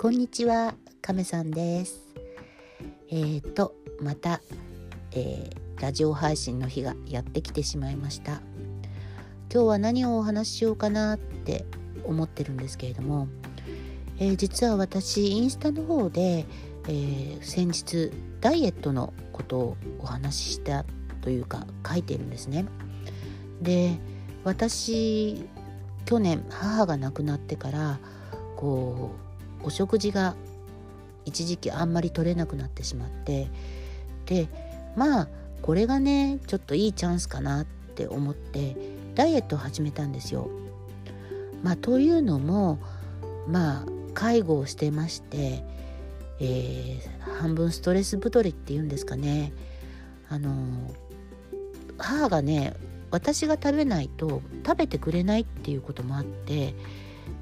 こんにちは、亀さんです。えーと、また、えー、ラジオ配信の日がやってきてしまいました。今日は何をお話ししようかなって思ってるんですけれども、えー、実は私、インスタの方で、え、先日、ダイエットのことをお話ししたというか書いてるんですね。で、私、去年母が亡くなってからこうお食事が一時期あんまり取れなくなってしまってでまあこれがねちょっといいチャンスかなって思ってダイエットを始めたんですよ。まあ、というのもまあ介護をしてまして、えー、半分ストレス太りっていうんですかねあの母がね私が食べないと食べてくれないっていうこともあって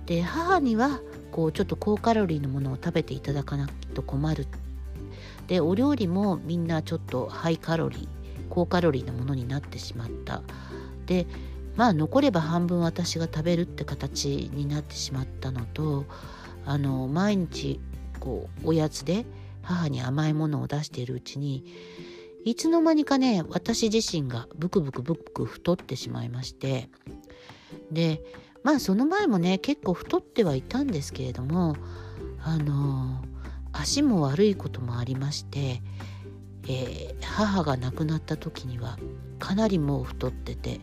で母にはこうちょっと高カロリーのものを食べていただかないと困る。でお料理もみんなちょっとハイカロリー高カロリーなものになってしまった。でまあ残れば半分私が食べるって形になってしまったのとあの毎日こうおやつで母に甘いものを出しているうちにいつの間にかね私自身がブクブクブクブク太ってしまいまして。でまあその前もね結構太ってはいたんですけれどもあの足も悪いこともありまして、えー、母が亡くなった時にはかなりもう太ってて、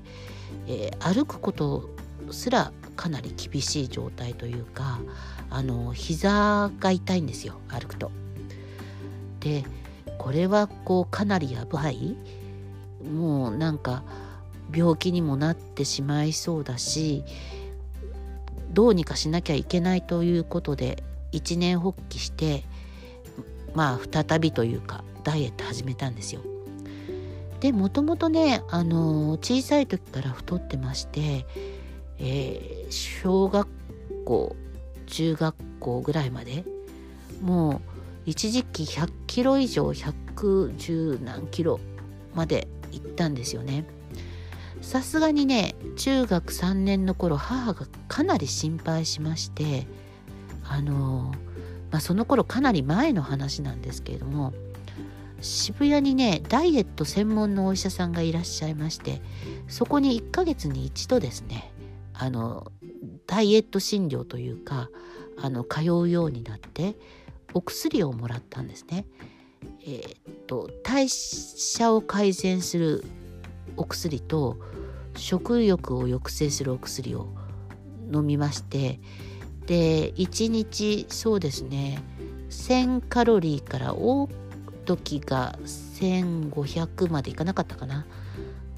えー、歩くことすらかなり厳しい状態というかあの膝が痛いんですよ歩くと。でこれはこうかなりやばいもうなんか病気にもなってしまいそうだしどうにかしなきゃいけないということで一年発起してまあ再びというかダイエット始めたんですよ。でもともとね、あの小さい時から太ってまして、えー、小学校中学校ぐらいまでもう一時期100キロ以上110何キロまで行ったんですよね。さすがにね中学3年の頃母がかなり心配しましてあの、まあ、その頃かなり前の話なんですけれども渋谷にねダイエット専門のお医者さんがいらっしゃいましてそこに1ヶ月に一度ですねあのダイエット診療というかあの通うようになってお薬をもらったんですね。えー、っと代謝を改善するお薬と食欲を抑制するお薬を飲みましてで1日そうですね1000カロリーから多い時が1500までいかなかったかな。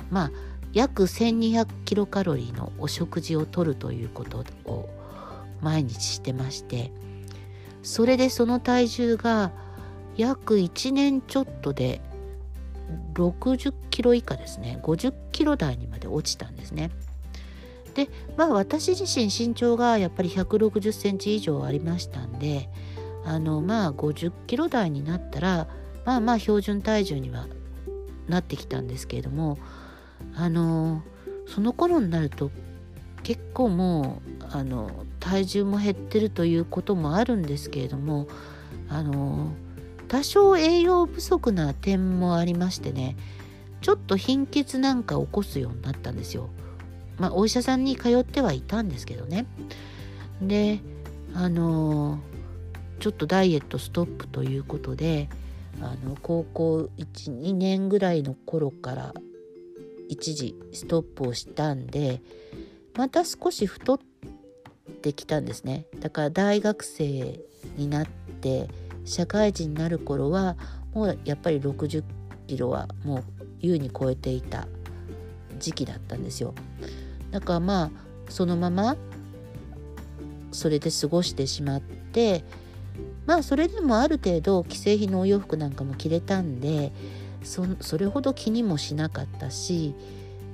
まあ約1200キロカロリーのお食事をとるということを毎日してましてそれでその体重が約1年ちょっとで60キロ以下ですね50キロ台にまで落ちたんですね。でまあ私自身身長がやっぱり160センチ以上ありましたんであのまあ50キロ台になったらまあまあ標準体重にはなってきたんですけれどもあのその頃になると結構もうあの体重も減ってるということもあるんですけれどもあの多少栄養不足な点もありましてねちょっと貧血なんか起こすようになったんですよ。まあお医者さんに通ってはいたんですけどね。であのちょっとダイエットストップということであの高校12年ぐらいの頃から一時ストップをしたんでまた少し太ってきたんですねだから大学生になって社会人になる頃はもうやっぱり60キロはもう優に超えていた時期だったんですよ。だからまあそのままそれで過ごしてしまってまあそれでもある程度既製品のお洋服なんかも着れたんでそそれほど気にもしなかったし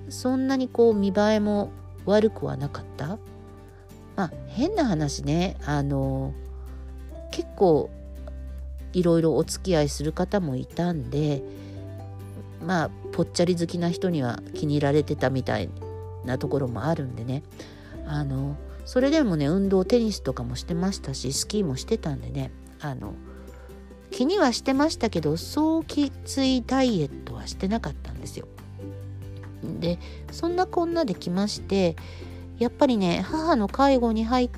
そんなにこう見栄えも悪くはなかった。まあ変な話ねあの結構いろいろお付き合いする方もいたんでまあぽっちゃり好きな人には気に入られてたみたいなところもあるんでねあのそれでもね運動テニスとかもしてましたしスキーもしてたんでねあの気にはしてましたけどそうきついダイエットはしてなかったんですよ。でそんなこんなで来ましてやっぱりね母の介護に入っ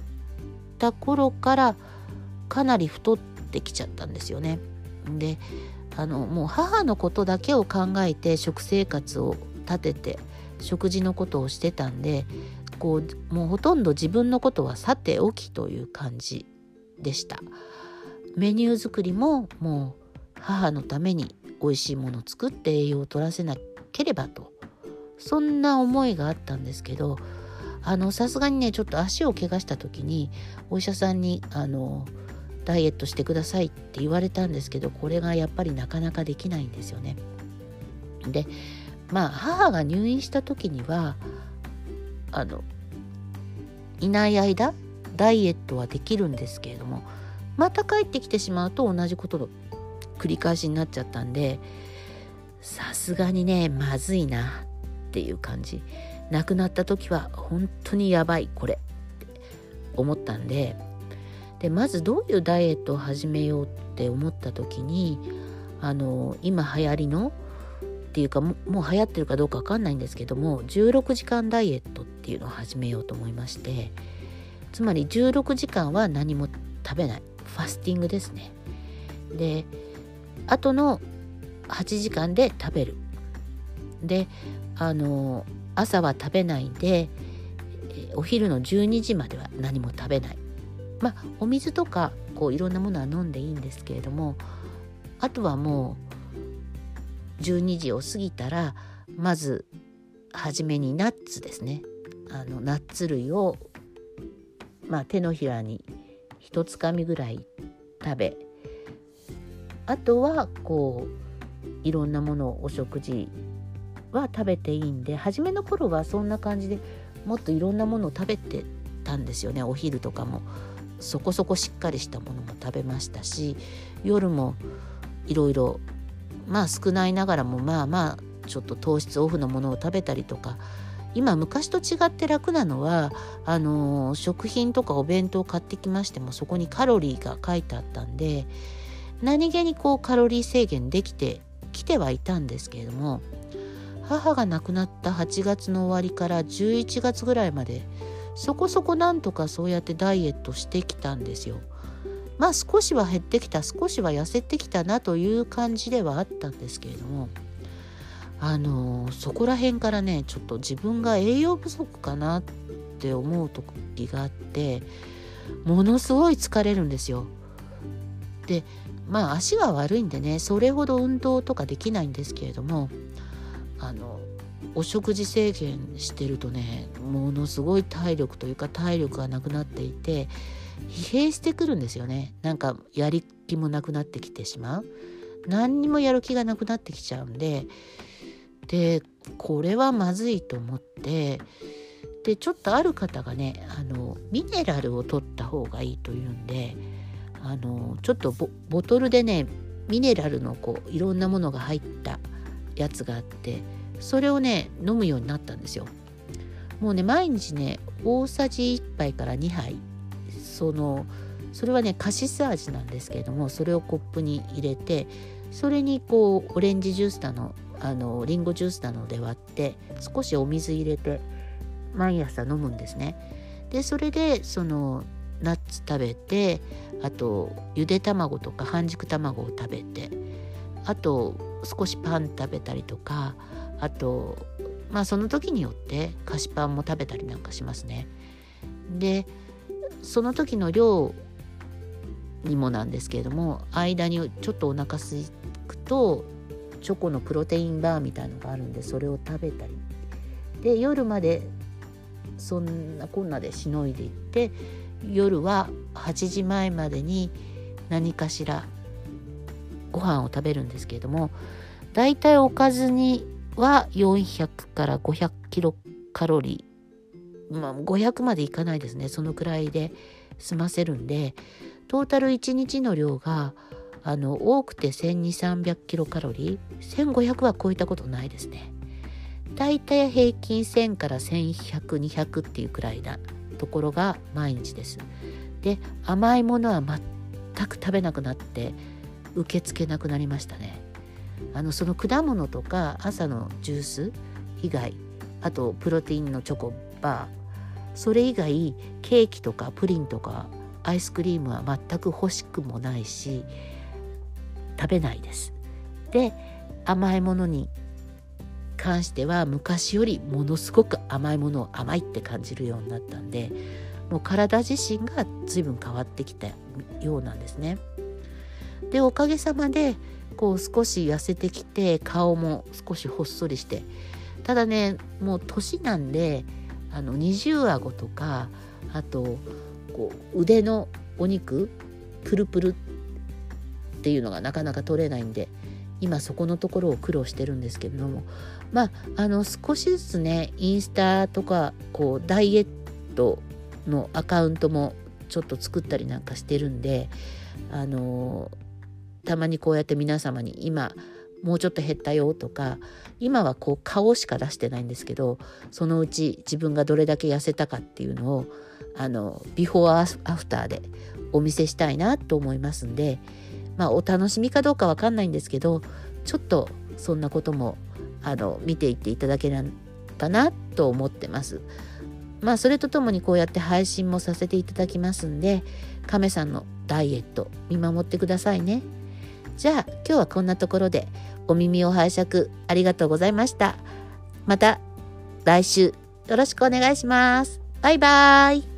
た頃からかなり太ってってきちゃったんですよね。であのもう母のことだけを考えて食生活を立てて食事のことをしてたんでこうもうほとんど自分のことはさておきという感じでしたメニュー作りももう母のために美味しいものを作って栄養を取らせなければとそんな思いがあったんですけどあのさすがにねちょっと足を怪我した時にお医者さんにあのダイエットしてくださいって言われたんですけどこれがやっぱりなかなかできないんですよね。でまあ母が入院した時にはあのいない間ダイエットはできるんですけれどもまた帰ってきてしまうと同じことの繰り返しになっちゃったんでさすがにねまずいなっていう感じ亡くなった時は本当にやばいこれって思ったんででまずどういうダイエットを始めようって思った時にあの今流行りのっていうかもう流行ってるかどうかわかんないんですけども16時間ダイエットっていうのを始めようと思いましてつまり16時間は何も食べない。ファスティングですね。であとの8時間で食べる。であの朝は食べないでお昼の12時までは何も食べない。まあお水とかこういろんなものは飲んでいいんですけれどもあとはもう12時を過ぎたらまず初めにナッツですね。あのナッツ類を、まあ、手のひらに一つかみぐらい食べあとはこういろんなものお食事は食べていいんで初めの頃はそんな感じでもっといろんなものを食べてたんですよねお昼とかも。そこそこしっかりしたものも食べましたし夜もいろいろまあ少ないながらもまあまあちょっと糖質オフのものを食べたりとか。今昔と違って楽なのはあのー、食品とかお弁当を買ってきましてもそこにカロリーが書いてあったんで何気にこうカロリー制限できてきてはいたんですけれども母が亡くなった8月の終わりから11月ぐらいまでそこそこなんとかそうやってダイエットしてきたんですよ。まあ少しは減ってきた少しは痩せてきたなという感じではあったんですけれどもあのそこら辺からねちょっと自分が栄養不足かなって思う時があってものすごい疲れるんですよ。でまあ足が悪いんでねそれほど運動とかできないんですけれどもあのお食事制限してるとねものすごい体力というか体力がなくなっていて疲弊してくるんですよね。なんかやり気もなくなってきてしまう。何にもやる気がなくなってきちゃうんで。でこれはまずいと思ってでちょっとある方がねあのミネラルを取った方がいいというんであのちょっとボトルでねミネラルのこういろんなものが入ったやつがあってそれをね飲むようになったんですよ。もうね毎日ね大さじ1杯から2杯そのそれはねカシス味なんですけれどもそれをコップに入れてそれにこうオレンジジュースなのあのリンゴジュースなので割って少しお水入れて毎朝飲むんですね。でそれでそのナッツ食べてあとゆで卵とか半熟卵を食べてあと少しパン食べたりとかあとまあその時によって菓子パンも食べたりなんかしますね。でその時の量にもなんですけれども間にちょっとお腹すくとチョコのプロテインバーみたいのがあるんでそれを食べたりで夜までそんなこんなでしのいでいって夜は8時前までに何かしらご飯を食べるんですけれどもだいたいおかずには400から500キロカロリー。まあ、500までいかないですね。そのくらいで済ませるんでトータル1日の量があの多くて1200300キロカロリー。1500は超えたことないですね。だいたい平均1000から1100、200っていうくらいなところが毎日です。で甘いものは全く食べなくなって受け付けなくなりましたね。あのその果物とか朝のジュース以外あとプロテインのチョコバーそれ以外ケーキとかプリンとかアイスクリームは全く欲しくもないし食べないですで甘いものに関しては昔よりものすごく甘いものを甘いって感じるようになったんでもう体自身が随分変わってきたようなんですね。でおかげさまでこう少し痩せてきて顔も少しほっそりして。ただねもう年なんであの二重顎とかあとこう腕のお肉プルプルっていうのがなかなか取れないんで今そこのところを苦労してるんですけれども。まああの少しずつねインスタとかこうダイエットのアカウントもちょっと作ったりなんかしてるんであのたまにこうやって皆様に今もうちょっと減ったよとか今はこう顔しか出してないんですけどそのうち自分がどれだけ痩せたかっていうのをあのビフォーアフターでお見せしたいなと思いますんでまあお楽しみかどうかわかんないんですけどちょっとそんなこともあの見ていっていただければなと思ってます。まあそれとともにこうやって配信もさせていただきますんで亀さんのダイエット見守ってくださいね。じゃあ今日はこんなところでお耳を拝借ありがとうございました。また来週よろしくお願いします。バイバーイ。